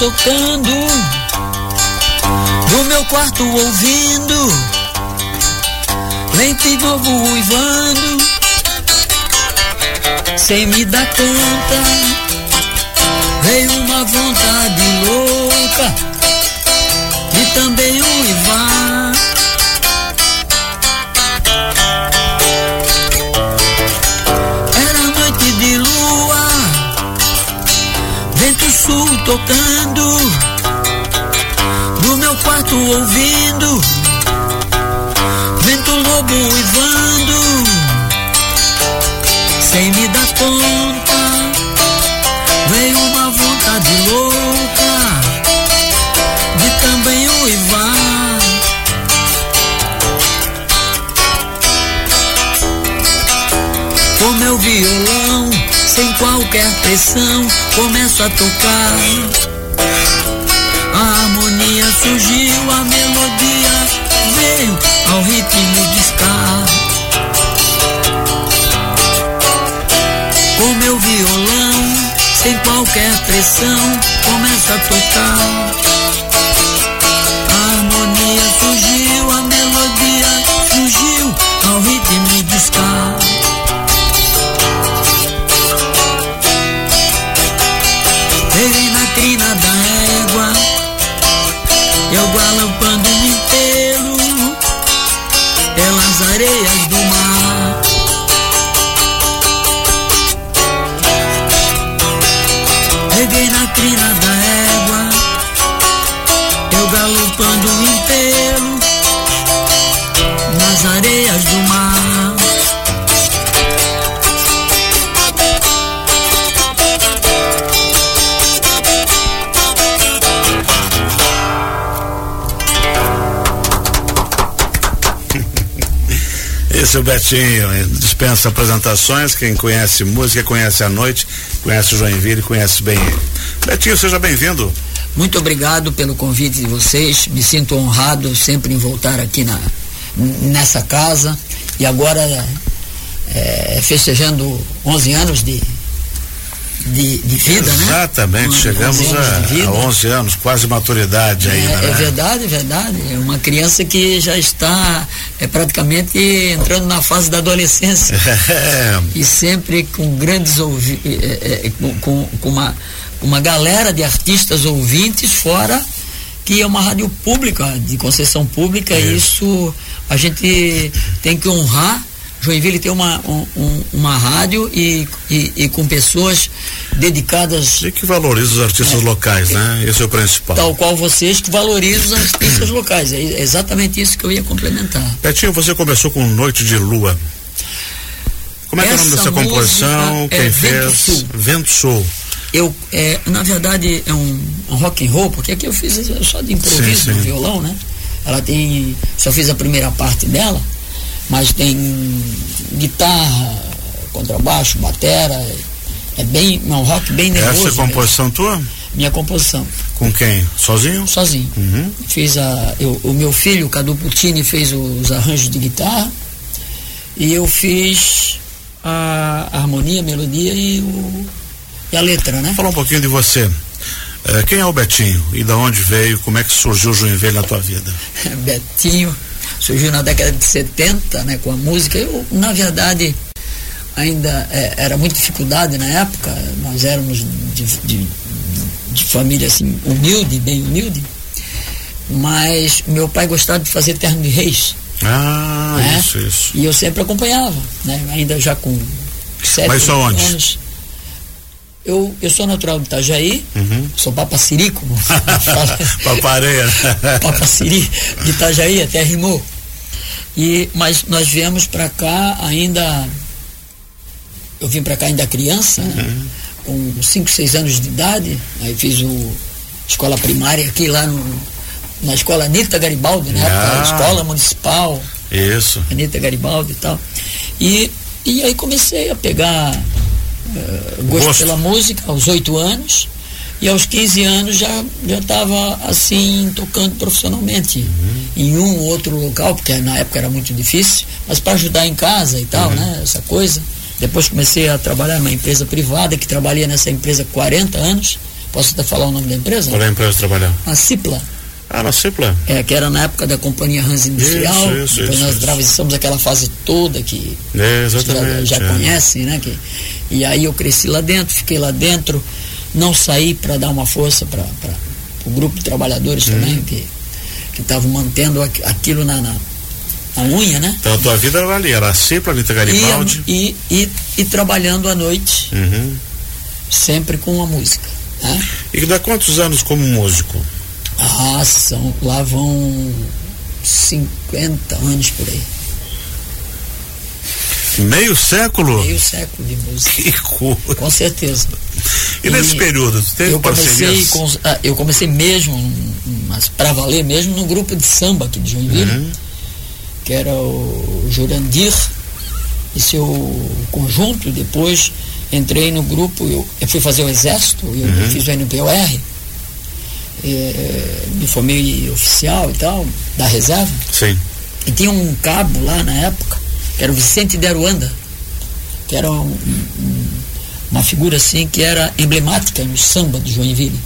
socando, no meu quarto ouvindo, lento e novo uivando, sem me dar conta, veio uma vontade ouvindo, vento lobo uivando, sem me dar conta, veio uma vontade louca de também uivar. Com meu violão, sem qualquer pressão, começo a tocar. Surgiu, a melodia veio ao ritmo de ska. Com meu violão, sem qualquer pressão, começo a tocar. O Betinho, dispensa apresentações. Quem conhece música, conhece a noite, conhece o Joinville, conhece bem ele. Betinho, seja bem-vindo. Muito obrigado pelo convite de vocês. Me sinto honrado sempre em voltar aqui na, nessa casa. E agora, é, festejando 11 anos de, de, de vida, né? Exatamente, On- chegamos 11 anos a, a 11 anos, quase maturidade É, é né? verdade, é verdade. É uma criança que já está é, praticamente entrando na fase da adolescência. É, e sempre com grandes ouvi é, é, com, com, com uma, uma galera de artistas ouvintes fora que é uma rádio pública, de concessão pública, e isso a gente tem que honrar. Joinville tem uma, um- um- uma rádio e, e, e com pessoas dedicadas, e que valoriza os artistas locais, né? Esse é o principal. tal qual vocês, que valorizam os artistas locais. É exatamente isso que eu ia complementar. Betinho, você começou com Noite de Lua. Como é que é o nome Essa dessa composição? música Quem é Vento fez? Sul. Vento Sul. Eu, é, na verdade, é um, um rock and roll, porque aqui eu fiz só de improviso Sim, sim. no violão, né? Ela tem, só fiz a primeira parte dela, mas tem guitarra, contrabaixo, batera, é bem, é um rock bem nervoso. Essa é a mesmo. composição tua? Minha composição, Com quem? Sozinho? sozinho. Uhum. Fiz a, eu- o meu filho, o Cadu Puccini, fez os arranjos de guitarra e eu fiz a harmonia, a melodia e, o, e a letra, né? Falar um pouquinho de você. Eh, quem é o Betinho? E da onde veio? Como é que surgiu o Joinville na tua vida? Betinho, surgiu na década de 70, né, com a música. Eu, na verdade, ainda é, era muita dificuldade na época, nós éramos de, de, de família assim, humilde, bem humilde, mas meu pai gostava de fazer terno de reis, Ah, né? isso, isso. e eu sempre acompanhava, né, ainda já com sete Mas só onde? anos. Eu, eu sou natural de Itajaí, Uhum. sou papaciri, como fala. Papareia. Papaciri de Itajaí, até rimou. E, mas nós viemos para cá ainda. Eu vim para cá ainda criança, né? com 5, 6 anos de idade. Aí fiz o escola primária aqui lá no, na escola Anitta Garibaldi, né? Ah. Escola municipal, Isso. Anitta Garibaldi e tal. E, e aí comecei a pegar eh, gosto, Gosto. pela música aos oito anos e aos 15 anos já já estava assim tocando profissionalmente em um ou outro local porque na época era muito difícil mas para ajudar em casa e tal né essa coisa depois comecei a trabalhar numa empresa privada que trabalhei nessa empresa 40 anos Posso até falar o nome da empresa? Qual é a empresa trabalhar? A Cipla. Ah, na Cipla? É, que era na época da Companhia Hans Industrial. Isso, isso, depois isso, nós isso. atravessamos aquela fase toda que É, já, exatamente. já é. conhecem, né? Que, e aí eu cresci lá dentro, fiquei lá dentro, não saí para dar uma força para o grupo de trabalhadores Uhum. também, que que estavam mantendo aqu- aquilo na, na, na unha, né? Então a tua vida era ali, era a Cipla, Anitta Garibaldi. E, e, e, e trabalhando à noite, Uhum. sempre com a música. Né? E dá quantos anos como músico? Ah, são, lá vão 50 anos por aí. Meio século? Meio século de música. Que coisa. Com certeza. E, nesse E período, tu teve eu comecei parcerias? com, ah, eu comecei mesmo, mas para valer mesmo, no grupo de samba aqui de Joinville, Uhum. que era o Jurandir e seu conjunto. Depois entrei no grupo, eu, eu fui fazer o exército, eu Uhum. fiz o NPOR, eh, me formei oficial e tal, da reserva. Sim. E tinha um cabo lá na época, que era o Vicente de Aruanda, que era um- um- uma figura assim que era emblemática no samba de Joinville.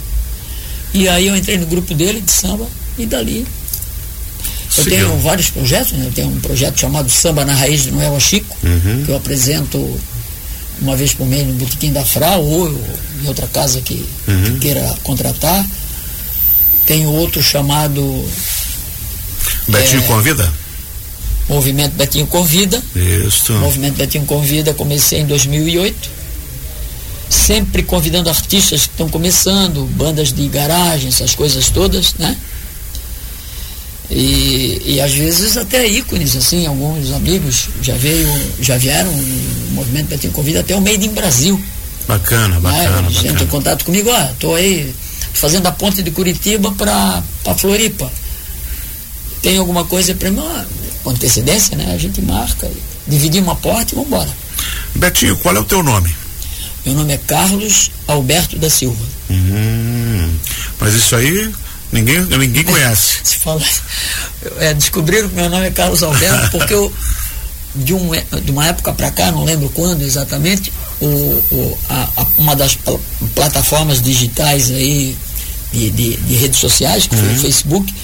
E aí eu entrei no grupo dele de samba e dali. Eu Seguiu. tenho vários projetos, né? eu tenho um projeto chamado Samba na Raiz de Noel Chico, Uhum. que eu apresento uma vez por mês no Botequim da Frau ou em outra casa que, Uhum. que queira contratar. Tenho outro chamado Betinho É. convida? Movimento Betinho Convida. Isso. O Movimento Betinho Convida, comecei em 2008, sempre convidando artistas que estão começando, bandas de garagem, essas coisas todas, né? E, e às vezes até ícones, assim, alguns amigos já veio, já vieram no Movimento Betinho Convida até o Made in Brasil. Bacana, bacana, né? Gente em contato comigo, ah, tô aí fazendo a ponte de Curitiba para Floripa. Tem alguma coisa para mim? Com antecedência, né? A gente marca, dividimos uma porta e vamos embora. Betinho, qual é o teu nome? Meu nome é Carlos Alberto da Silva. Hum, mas isso aí ninguém, ninguém conhece. Se fala, é, descobriram que meu nome é Carlos Alberto porque eu, de, um, de uma época para cá, não lembro quando exatamente, o, o, a, a- uma das pl- plataformas digitais aí de, de, de redes sociais, que foi Uhum. o Facebook,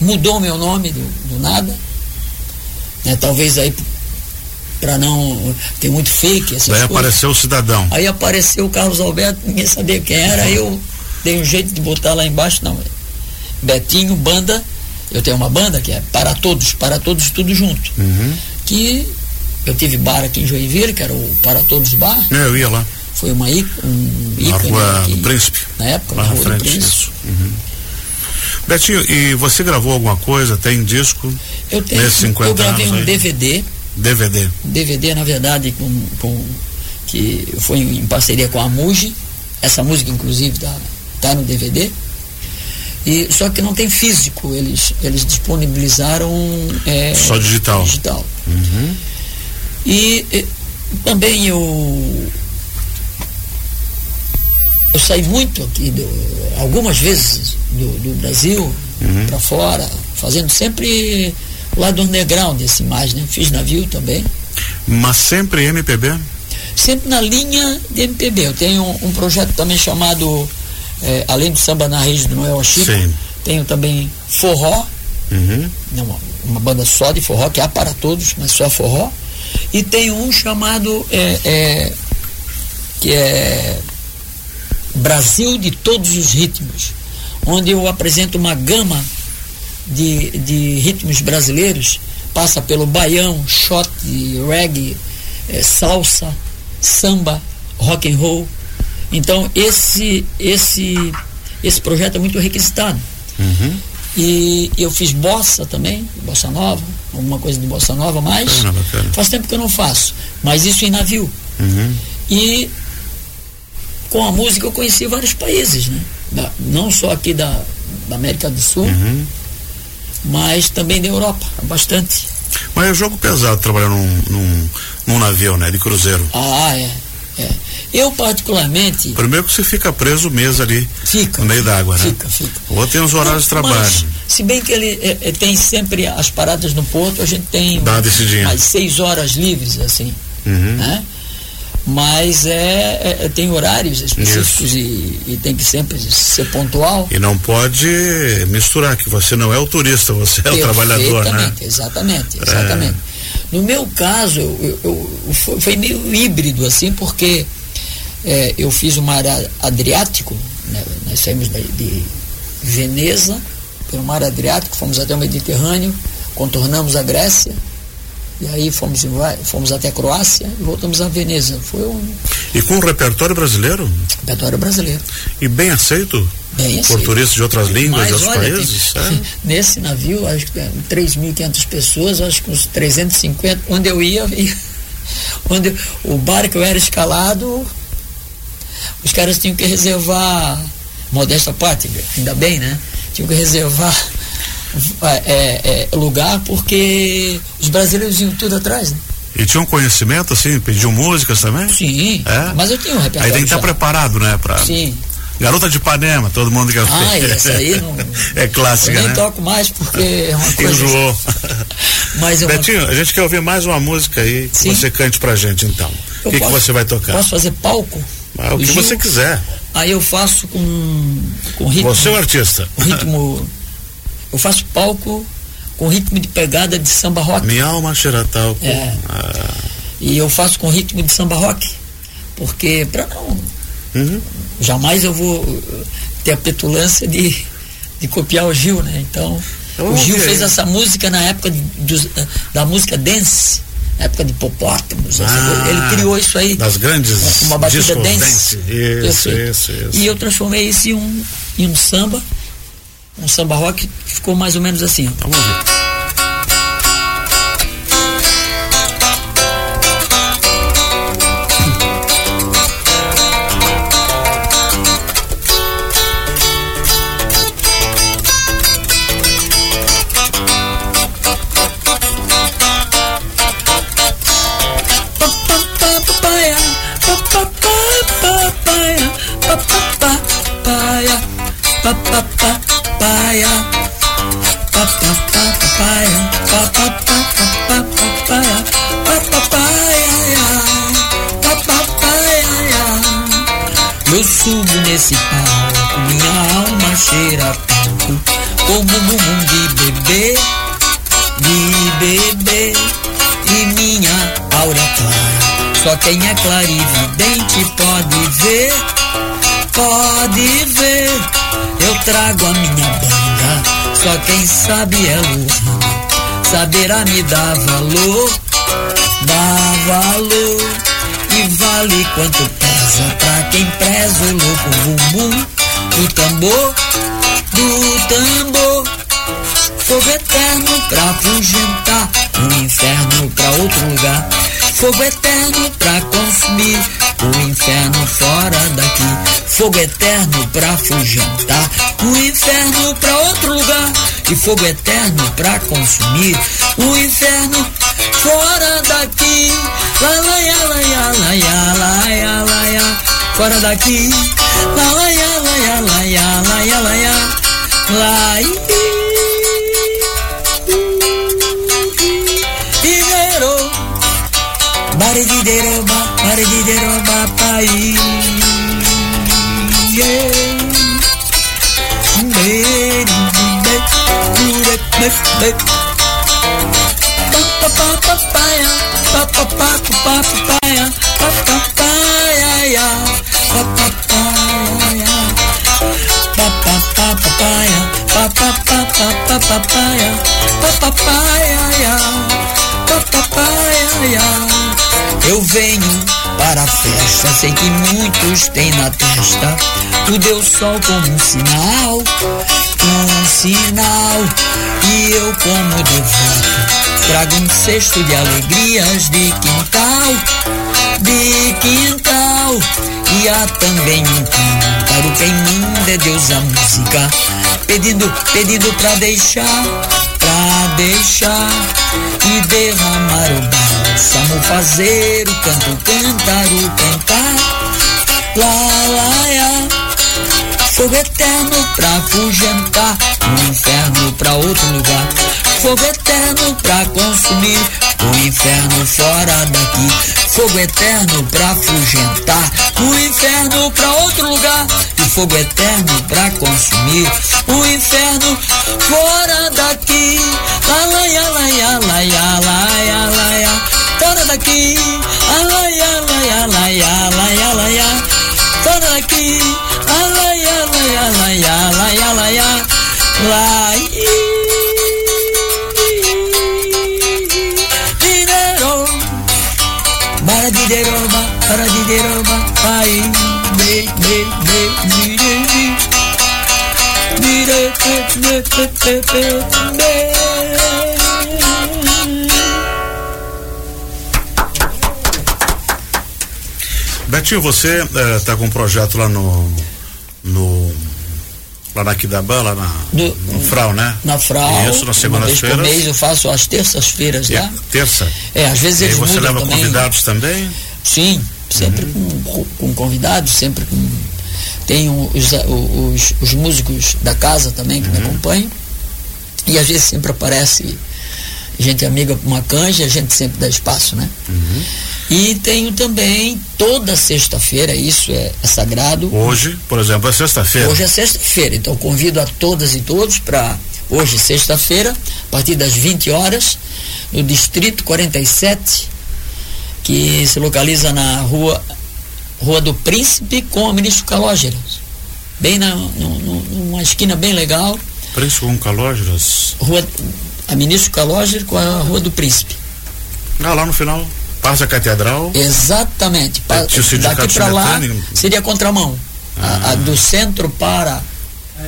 mudou meu nome do, do nada. Né, talvez aí para não. Tem muito fake, essas Daí coisas. apareceu o cidadão. Aí apareceu o Carlos Alberto, ninguém sabia quem era, aí eu dei um jeito de botar lá embaixo, não. Betinho, banda, eu tenho uma banda que é Para Todos, Para Todos tudo junto. Uhum. Que eu tive bar aqui em Joinville, que era o Para Todos Bar, É, eu ia lá, foi uma í- um na ícone rua aqui, do Príncipe. na época, Lá na na Rua do frente, Príncipe. isso. Uhum. Betinho, e você gravou alguma coisa? Tem disco? Eu tenho, Nesses 50 eu gravei um aí. DVD, DVD. DVD na verdade com, com que foi em parceria com a Muji. Essa música inclusive tá, tá no DVD. E só que não tem físico, eles eles disponibilizaram é, Só digital. digital. Uhum. E, eh, também eu eu saí muito aqui do- algumas vezes do, do Brasil Uhum. para fora, fazendo sempre o lado underground assim mais, né? Fiz navio também. Mas sempre MPB? sempre na linha de MPB. Eu tenho um, um projeto também chamado, eh, além do samba na raiz do Noel Chico, Sim. tenho também forró, Uhum. né, uma, uma banda só de forró, que há para todos, mas só forró. E tenho um chamado, eh, eh, que é Brasil de Todos os Ritmos, onde eu apresento uma gama de, de ritmos brasileiros, passa pelo baião, shot, reggae, eh, salsa, samba, rock and roll. Então esse esse esse projeto é muito requisitado. Uhum. E eu fiz bossa também, bossa nova, alguma coisa de bossa nova, mas Bacana, bacana. faz tempo que eu não faço. Mas isso em navio. Uhum. E com a música eu conheci vários países, né? Da- não só aqui da, da América do Sul, Uhum. mas também da Europa, bastante. Mas é jogo pesado trabalhar num, num, num navio, né? De cruzeiro. Ah, é. é. Eu particularmente Primeiro que você fica preso o mês ali fica. no meio d'água, né? Fica, fica. Ou tem os horários de trabalho. Mas, se bem que ele é, é, tem sempre as paradas no porto, a gente tem Dá uma descidinha. mais seis horas livres, assim. Uhum. Né? Mas é, é, tem horários específicos e, e, tem que sempre ser pontual. E não pode misturar que você não é o turista, você é o trabalhador, né? Exatamente, exatamente. É. No meu caso, eu, eu, eu, foi meio híbrido assim, porque é, eu fiz o mar Adriático, né? nós saímos de, de Veneza pelo mar Adriático, fomos até o Mediterrâneo, contornamos a Grécia e aí fomos, fomos até a Croácia e voltamos a Veneza. Foi um... E com o repertório brasileiro? Repertório brasileiro. E bem aceito? Bem aceito. Por turistas de outras línguas, Mas, de outros olha, países? Tem, é? Nesse navio, acho que tem 3.500 pessoas, acho que uns 350. Onde eu ia, ia onde o barco era escalado, os caras tinham que reservar, modesta parte, ainda bem, né? Tinham que reservar é, é, é, lugar porque os brasileiros iam tudo atrás, né? E tinham conhecimento, assim, pediam músicas também? Sim, é? mas eu tinha um repertório. Aí tem que estar preparado, né? Pra... Sim. Garota de Ipanema, todo mundo quer Ah, essa aí não. é clássica, eu nem né? toco mais porque é uma coisa. Enjoou. Mas eu Betinho, a gente quer ouvir mais uma música aí que Sim. você cante pra gente então. O que, que você vai tocar? Posso fazer palco? Ah, o que Gil, você quiser. Aí eu faço com, com ritmo. Você é o artista. O ritmo eu faço palco com ritmo de pegada de samba rock. Minha alma cheira talco. É. Ah. E eu faço com ritmo de samba rock. Porque, para não. Uhum. Jamais eu vou ter a petulância de, de copiar o Gil, né? Então, o Gil fez essa música na época de, da música dance na época de Popótamos. Ah, ele criou isso aí. Das grandes. Uma batida dance. Isso, isso, isso, E eu transformei isso em um, em um samba um samba rock que ficou mais ou menos assim. Vamos ver. nesse quem é clarividente pode ver Pode ver Eu trago a minha banda Só quem sabe é Luana Saberá me dar valor Dá valor E vale quanto pesa pra quem preza o louco bumbum do tambor, do tambor. Fogo eterno pra afugentar, o inferno pra outro lugar. Fogo eterno pra consumir o inferno fora daqui. Fogo eterno pra fugentar o inferno pra outro lugar. E fogo eterno pra consumir o inferno fora daqui. Lá, lá, ia, lá, ia, lá, ia, lá, ia, lá, ia, fora daqui. Lá, lá, ia, lá, ia, lá, ia, lá, ia, lá, ia, lá, ia. quiero va, para que quiero va para ahí. Yeah. Lady, bet, kudet, bet, bet. Pa pa pa pa pa ya, pa pa pa pa pa pa. Papaya, papaya, Eu venho para a festa, sei que muitos têm na testa o Deus Sol como um sinal, um sinal, e eu como devoto Trago um cesto de alegrias de quintal, de quintal. E há também um cântaro, quem manda é Deus a música. Pedindo, pedindo pra deixar, pra deixar e derramar o bálsamo, fazer o canto, cantar o cantar. Lá, lá, lá. Fogo eterno pra afugentar, um inferno pra outro lugar fogo eterno pra consumir o inferno fora daqui. Fogo eterno pra afugentar, o inferno pra outro lugar, e fogo eterno pra consumir, o inferno fora daqui, alaia, laia, laia, laia, laia, fora daqui, alaia, laia, laia, laia, laia, fora daqui, alaia, laia, laia, laia, laia, laia. Paradideroba, paradideroba, aí, me, me, me, me, me, me, Betinho, você está eh, com um projeto lá no, no lá na Quidabã, lá na, Do, no Frau, né? Na Frau. Isso, na segunda-feira. mês eu faço às terças-feiras lá. Terça? É, às vezes eles E você leva também. convidados também? Sim, sempre uhum. com, com, convidados, sempre com. Tem os, os, os, músicos da casa também que uhum. me acompanham. E às vezes sempre aparece gente amiga para uma canja, a gente sempre dá espaço, né? Uhum. E tenho também toda sexta-feira, isso é, é, sagrado. Hoje, por exemplo, é sexta-feira. Hoje é sexta-feira, então convido a todas e todos para hoje, sexta-feira, a partir das 20 horas, no Distrito 47, que se localiza na rua, rua do Príncipe com o ministro Calógeras. Bem na, no, numa esquina bem legal. Príncipe com Calógeras? Rua, a ministro Calógeras com a Rua do Príncipe. Ah, lá no final. Passa a catedral. Exatamente. Pa, daqui para lá seria contramão. Ah. A, a, do centro para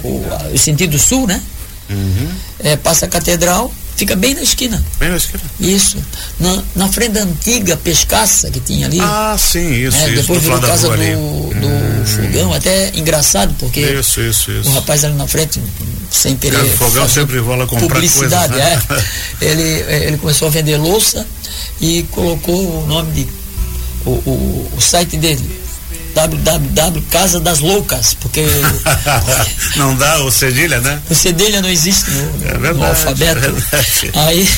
o, a, o sentido sul, né? Uhum. É, passa a catedral, fica bem na esquina. Bem na esquina. Isso. Na, na frente da antiga pescaça que tinha ali. Ah, sim, isso. É, isso depois virou casa do, do hum. fogão, até engraçado, porque isso, isso, isso. o rapaz ali na frente, sem querer. O fogão sempre rola comprar publicidade, né? é. ele, ele começou a vender louça e colocou o nome de o, o, o site dele www Casa das Loucas, porque não dá o cedilha, né? O cedilha não existe no, é verdade, no alfabeto. É aí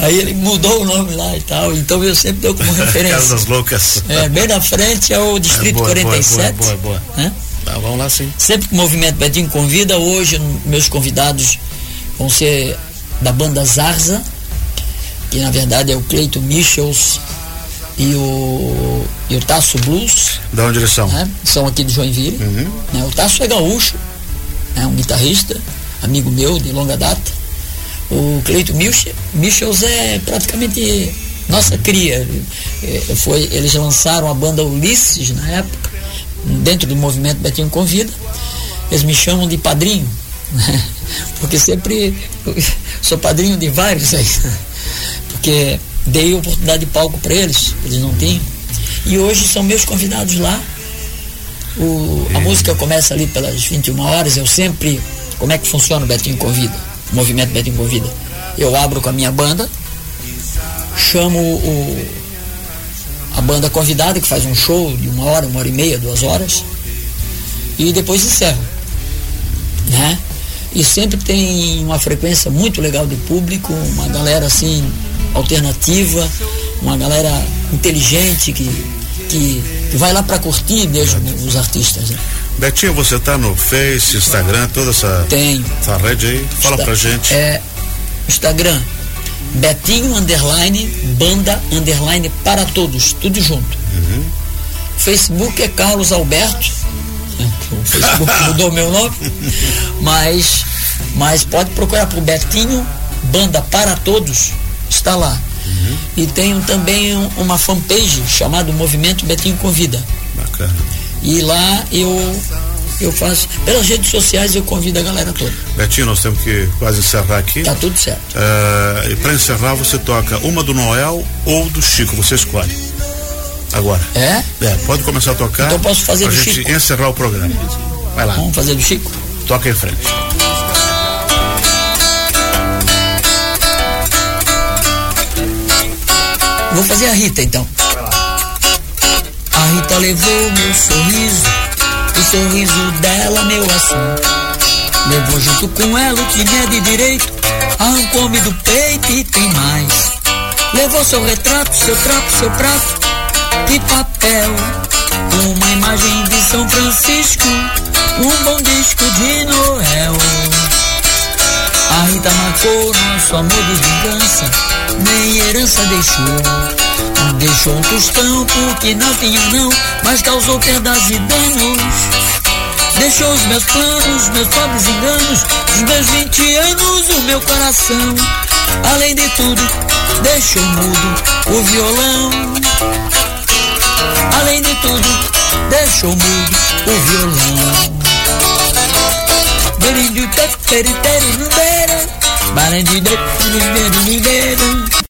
aí ele mudou o nome lá e tal, então eu sempre dou como referência. Casa das Loucas. É, bem na frente é o Distrito é boa, 47. Boa, boa, boa. Né? Tá, vamos lá sim. Sempre que o Movimento Betinho convida, hoje meus convidados vão ser da banda Zarza, que na verdade é o Cleito Michels e o, e o Tasso Blues. Da onde eles são? Né? São aqui de Joinville. Uhum. Né? O Tasso é gaúcho, é um guitarrista, amigo meu de longa data. O Cleito Michels é praticamente nossa cria. É, foi, eles lançaram a banda Ulisses na época, dentro do movimento Betinho Convida. Eles me chamam de padrinho, né? porque sempre sou padrinho de vários aí porque dei oportunidade de palco para eles, eles não tinham. E hoje são meus convidados lá. O, a música começa ali pelas 21 horas, eu sempre. Como é que funciona o Betinho Convida? O movimento Betinho Convida. Eu abro com a minha banda, chamo o, a banda convidada, que faz um show de uma hora, uma hora e meia, duas horas, e depois encerro. Né? E sempre tem uma frequência muito legal de público, uma galera assim alternativa, uma galera inteligente que, que, que vai lá para curtir mesmo os artistas. Né? Betinho, você está no Face, Instagram, toda essa, Tem. essa rede aí? Fala Está, pra gente. É, Instagram, Betinho underline, banda underline para todos, tudo junto. Uhum. Facebook é Carlos Alberto. O Facebook mudou meu nome, mas, mas pode procurar por Betinho, banda para todos, está lá. Uhum. E tenho também uma fanpage chamada Movimento Betinho Convida. Bacana. E lá eu eu faço pelas redes sociais eu convido a galera toda. Betinho, nós temos que quase encerrar aqui. Tá tudo certo. Uh, e para encerrar você toca uma do Noel ou do Chico, você escolhe. Agora. É? É, pode começar a tocar. Então posso fazer do gente Chico. encerrar o programa. Vai lá. Vamos fazer do Chico? Toca em frente. Vou fazer a Rita então. A Rita levou meu sorriso, o sorriso dela meu assunto. Levou junto com ela o que é de direito, arrancou-me do peito e tem mais. Levou seu retrato, seu trapo, seu prato, de papel, uma imagem de São Francisco, um bom disco de Noel. A Rita marcou nosso amor de vingança, nem herança deixou. Deixou um tostão porque não tinha não, mas causou perdas e danos. Deixou os meus planos, meus pobres enganos, os meus 20 anos, o meu coração. Além de tudo, deixou mudo o violão. Além de tudo, deixou mudo o violão. Balanji dip,